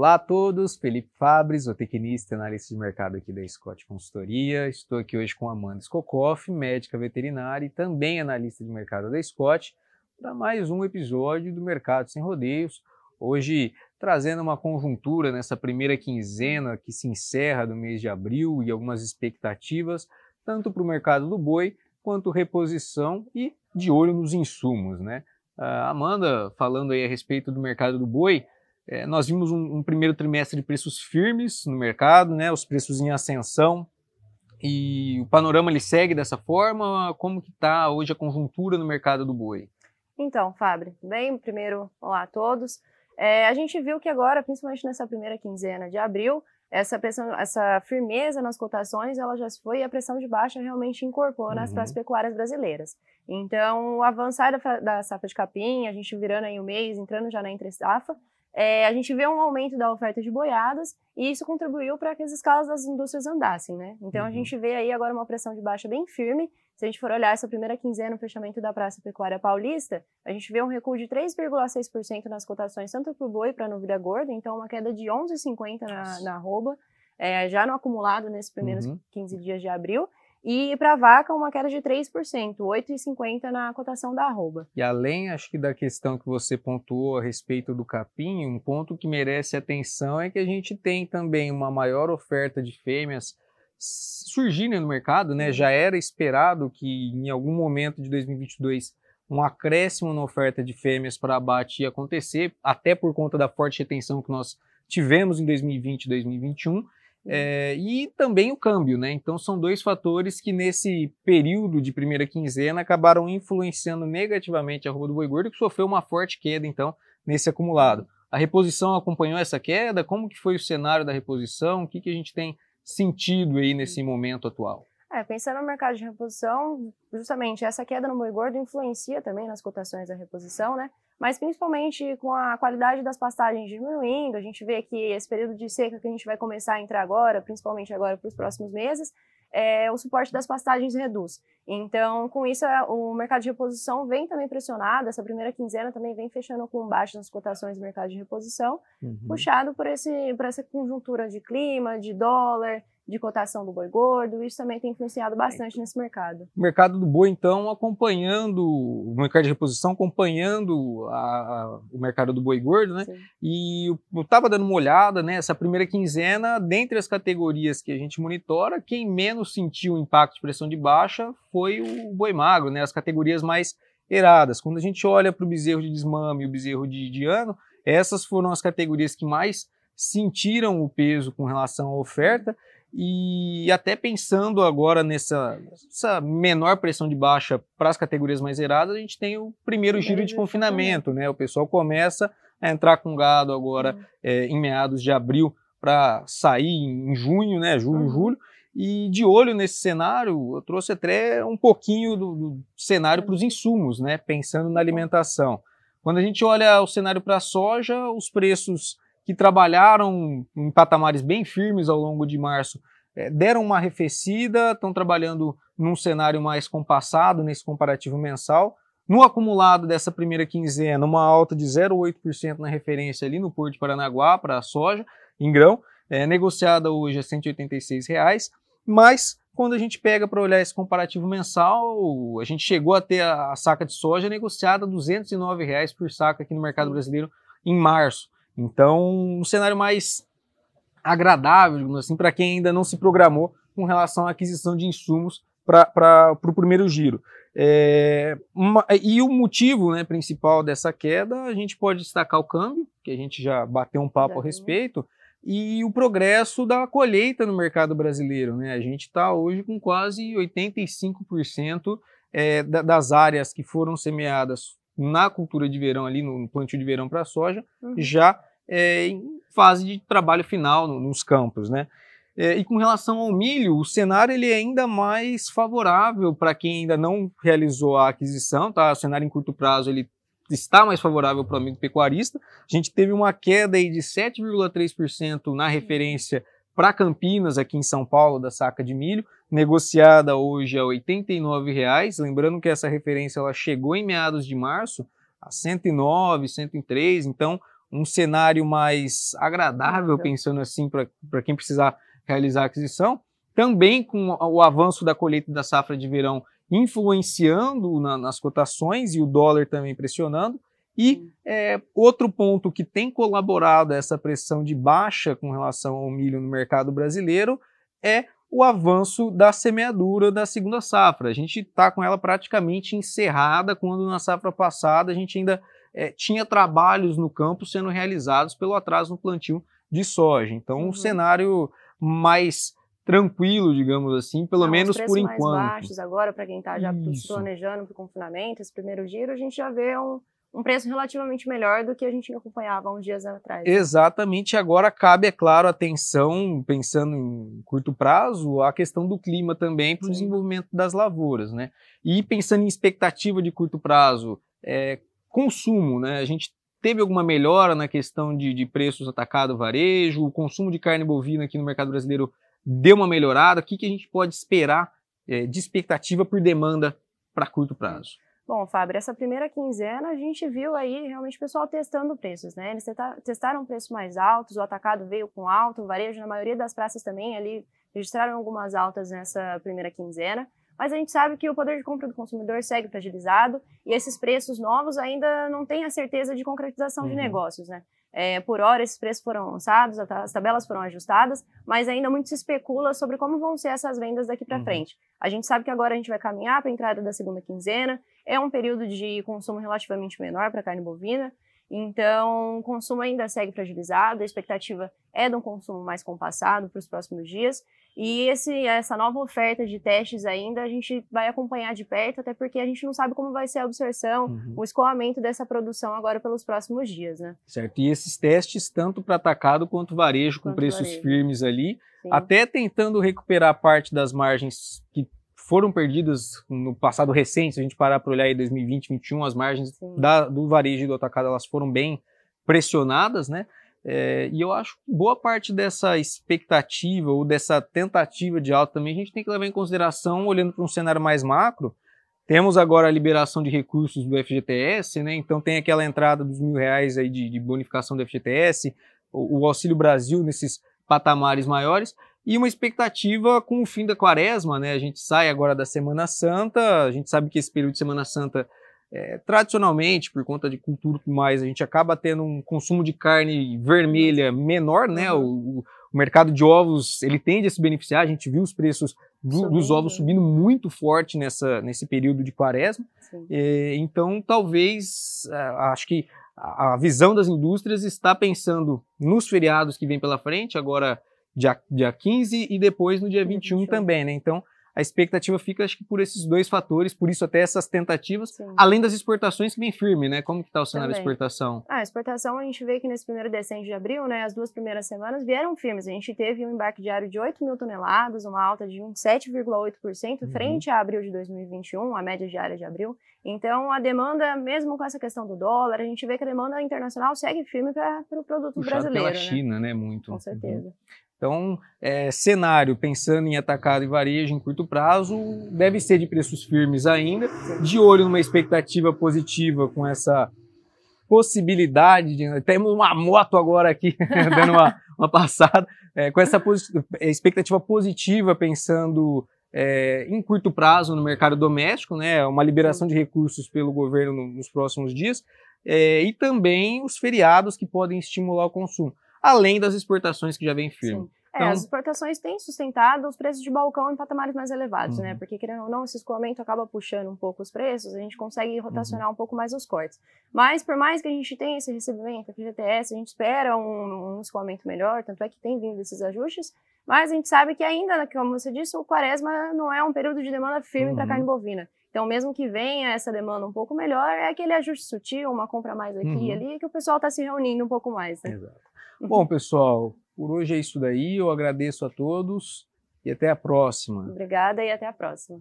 Olá a todos, Felipe Fabres, zootecnista e analista de mercado aqui da Scott Consultoria. Estou aqui hoje com Amanda Skokoff, médica veterinária e também analista de mercado da Scott, para mais um episódio do Mercado Sem Rodeios. Hoje trazendo uma conjuntura nessa primeira quinzena que se encerra do mês de abril e algumas expectativas, tanto para o mercado do boi quanto reposição e de olho nos insumos, né? A Amanda, falando aí a respeito do mercado do boi, é, nós vimos um, um, primeiro trimestre de preços firmes no mercado, né, os preços em ascensão, e o panorama ele segue dessa forma? Como que está hoje a conjuntura no mercado do boi? Então, Fábio, bem, primeiro, olá a todos. É, a gente viu que agora, principalmente nessa primeira quinzena de abril, essa pressão, essa firmeza nas cotações, ela já foi e a pressão de baixa realmente incorporou nas uhum. pecuárias brasileiras. Então, o avançar da, da safra de capim, a gente virando aí o mês, entrando já na entre safra, é, a gente vê um aumento da oferta de boiadas e isso contribuiu para que as escalas das indústrias andassem, né? Então uhum. a gente vê aí agora uma pressão de baixa bem firme. Se a gente for olhar essa primeira quinzena, no fechamento da Praça Pecuária Paulista, a gente vê um recuo de 3,6% nas cotações, tanto para o boi para a novilha gorda, então uma queda de 11,50% na, na arroba, é, já no acumulado nesses primeiros uhum. 15 dias de abril. E para vaca, uma queda de 3%, 8,50 na cotação da arroba. E além, acho que da questão que você pontuou a respeito do capim, um ponto que merece atenção é que a gente tem também uma maior oferta de fêmeas surgindo no mercado, né? Já era esperado que em algum momento de 2022 um acréscimo na oferta de fêmeas para abate ia acontecer, até por conta da forte retenção que nós tivemos em 2020 e 2021. É, e também o câmbio, né? Então são dois fatores que nesse período de primeira quinzena acabaram influenciando negativamente a roupa do boi gordo, que sofreu uma forte queda então nesse acumulado. A reposição acompanhou essa queda? Como que foi o cenário da reposição? O que, que a gente tem sentido aí nesse momento atual? É, pensando no mercado de reposição, justamente essa queda no boi gordo influencia também nas cotações da reposição, né? Mas principalmente com a qualidade das pastagens diminuindo, a gente vê que esse período de seca que a gente vai começar a entrar agora, principalmente agora para os próximos meses, é, o suporte das pastagens reduz. Então, com isso, o mercado de reposição vem também pressionado. Essa primeira quinzena também vem fechando com baixo nas cotações do mercado de reposição, uhum. puxado por, esse, por essa conjuntura de clima, de dólar, de cotação do boi gordo, isso também tem influenciado bastante nesse mercado. O mercado do boi, então, acompanhando, o mercado de reposição acompanhando a, a, o mercado do boi gordo, né? Sim. E eu estava dando uma olhada, né, essa primeira quinzena, dentre as categorias que a gente monitora, quem menos sentiu o impacto de pressão de baixa foi o boi magro, né, as categorias mais eradas. Quando a gente olha para o bezerro de desmame e o bezerro de, de ano, essas foram as categorias que mais sentiram o peso com relação à oferta e até pensando agora nessa, nessa menor pressão de baixa para as categorias mais zeradas, a gente tem o primeiro giro de confinamento, né? O pessoal começa a entrar com gado agora uhum. é, em meados de abril para sair em junho, né? Junho, uhum. julho. E de olho nesse cenário, eu trouxe até um pouquinho do, do cenário para os insumos, né? Pensando na alimentação. Quando a gente olha o cenário para a soja, os preços que trabalharam em patamares bem firmes ao longo de março, é, deram uma arrefecida, estão trabalhando num cenário mais compassado nesse comparativo mensal. No acumulado dessa primeira quinzena, uma alta de 0,8% na referência ali no Porto de Paranaguá para a soja em grão, é, negociada hoje a 186 reais, mas quando a gente pega para olhar esse comparativo mensal, a gente chegou a ter a, a saca de soja negociada a 209 reais por saca aqui no mercado brasileiro em março. Então, um cenário mais agradável, digamos assim, para quem ainda não se programou com relação à aquisição de insumos para o primeiro giro. É, uma, e o motivo né, principal dessa queda, a gente pode destacar o câmbio, que a gente já bateu um papo a respeito, e o progresso da colheita no mercado brasileiro. Né? A gente está hoje com quase 85% é, das áreas que foram semeadas na cultura de verão, ali no plantio de verão para soja, uhum. já é, em fase de trabalho final no, nos campos, né? É, e com relação ao milho, o cenário ele é ainda mais favorável para quem ainda não realizou a aquisição, tá? O cenário em curto prazo ele está mais favorável para o amigo pecuarista. A gente teve uma queda aí de 7,3% na referência para Campinas, aqui em São Paulo, da saca de milho, negociada hoje a R$ 89,00. Lembrando que essa referência ela chegou em meados de março a 109, 103, então um cenário mais agradável, pensando assim, para quem precisar realizar a aquisição. Também com o avanço da colheita da safra de verão influenciando na, nas cotações e o dólar também pressionando. E é, outro ponto que tem colaborado a essa pressão de baixa com relação ao milho no mercado brasileiro é o avanço da semeadura da segunda safra. A gente está com ela praticamente encerrada, quando na safra passada a gente ainda é, tinha trabalhos no campo sendo realizados pelo atraso no plantio de soja. Então, uhum. um cenário mais tranquilo, digamos assim, pelo Não, menos por enquanto. mais baixos agora, para quem está já Isso. planejando para o confinamento, esse primeiro giro, a gente já vê um, um preço relativamente melhor do que a gente acompanhava uns dias atrás. Exatamente, agora cabe, é claro, atenção, pensando em curto prazo, a questão do clima também para o desenvolvimento das lavouras, né? E pensando em expectativa de curto prazo, é, consumo, né? A gente teve alguma melhora na questão de, de preços atacado varejo, o consumo de carne bovina aqui no mercado brasileiro deu uma melhorada, o que, que a gente pode esperar é, de expectativa por demanda para curto prazo? Bom, Fábio, essa primeira quinzena a gente viu aí realmente o pessoal testando preços, né? Eles testaram preços mais altos, o atacado veio com alto, o varejo na maioria das praças também ali registraram algumas altas nessa primeira quinzena, mas a gente sabe que o poder de compra do consumidor segue fragilizado e esses preços novos ainda não têm a certeza de concretização uhum. de negócios, né? É, por hora, esses preços foram lançados, as tabelas foram ajustadas, mas ainda muito se especula sobre como vão ser essas vendas daqui para uhum. frente. A gente sabe que agora a gente vai caminhar para a entrada da segunda quinzena, é um período de consumo relativamente menor para carne bovina, então o consumo ainda segue fragilizado, a expectativa é de um consumo mais compassado para os próximos dias, e esse, essa nova oferta de testes ainda a gente vai acompanhar de perto, até porque a gente não sabe como vai ser a absorção, uhum. o escoamento dessa produção agora pelos próximos dias, né? Certo. E esses testes, tanto para atacado quanto varejo, quanto com preços varejo. firmes ali, Sim. até tentando recuperar parte das margens que foram perdidas no passado recente, se a gente parar para olhar aí 2020, 2021, as margens da, do varejo e do atacado elas foram bem pressionadas, né? É, e eu acho que boa parte dessa expectativa ou dessa tentativa de alta também a gente tem que levar em consideração, olhando para um cenário mais macro. Temos agora a liberação de recursos do FGTS, né? Então tem aquela entrada dos mil reais aí de, de bonificação do FGTS, o, o, Auxílio Brasil nesses patamares maiores, e uma expectativa com o fim da quaresma, né? A gente sai agora da Semana Santa, a gente sabe que esse período de Semana Santa é, tradicionalmente, por conta de cultura e tudo mais, a gente acaba tendo um consumo de carne vermelha menor, né? O, o, mercado de ovos ele tende a se beneficiar. A gente viu os preços do, dos ovos subindo muito forte nessa, nesse período de quaresma. É, então, talvez, é, acho que a, a visão das indústrias está pensando nos feriados que vem pela frente, agora dia, dia 15 e depois no dia 21, 21. também, né? Então, a expectativa fica, acho que, por esses dois fatores, por isso até essas tentativas, Sim. além das exportações que vem firme, né? Como que está o cenário Também. da exportação? Ah, a exportação a gente vê que nesse primeiro decente de abril, né, as duas primeiras semanas vieram firmes. A gente teve um embarque diário de 8 mil toneladas, uma alta de 27,8% uhum. frente a abril de 2021, a média diária de abril. Então, a demanda, mesmo com essa questão do dólar, a gente vê que a demanda internacional segue firme para o pro produto Puxado brasileiro. pela né? China, né? Muito. Com uhum. certeza. Uhum. Então, é, cenário pensando em atacado e varejo em curto prazo, deve ser de preços firmes ainda, de olho numa expectativa positiva com essa possibilidade de. Temos uma moto agora aqui, dando uma, uma passada, é, com essa expectativa positiva pensando é, em curto prazo no mercado doméstico, né, uma liberação de recursos pelo governo nos próximos dias, é, e também os feriados que podem estimular o consumo além das exportações que já vem firme. Sim. É, então... as exportações têm sustentado os preços de balcão em patamares mais elevados, né? uhum. né? Porque, querendo ou não, esse escoamento acaba puxando um pouco os preços, a gente consegue rotacionar uhum. um pouco mais os cortes. Mas, por mais que a gente tenha esse recebimento, a FGTS, a gente espera um, um escoamento melhor, tanto é que tem vindo esses ajustes, mas a gente sabe que ainda, como você disse, o quaresma não é um período de demanda firme uhum. para carne bovina. Então, mesmo que venha essa demanda um pouco melhor, é aquele ajuste sutil, uma compra mais aqui e uhum. ali, que o pessoal está se reunindo um pouco mais, né? Exato. Bom, pessoal, por hoje é isso daí. Eu agradeço a todos e até a próxima. Obrigada e até a próxima.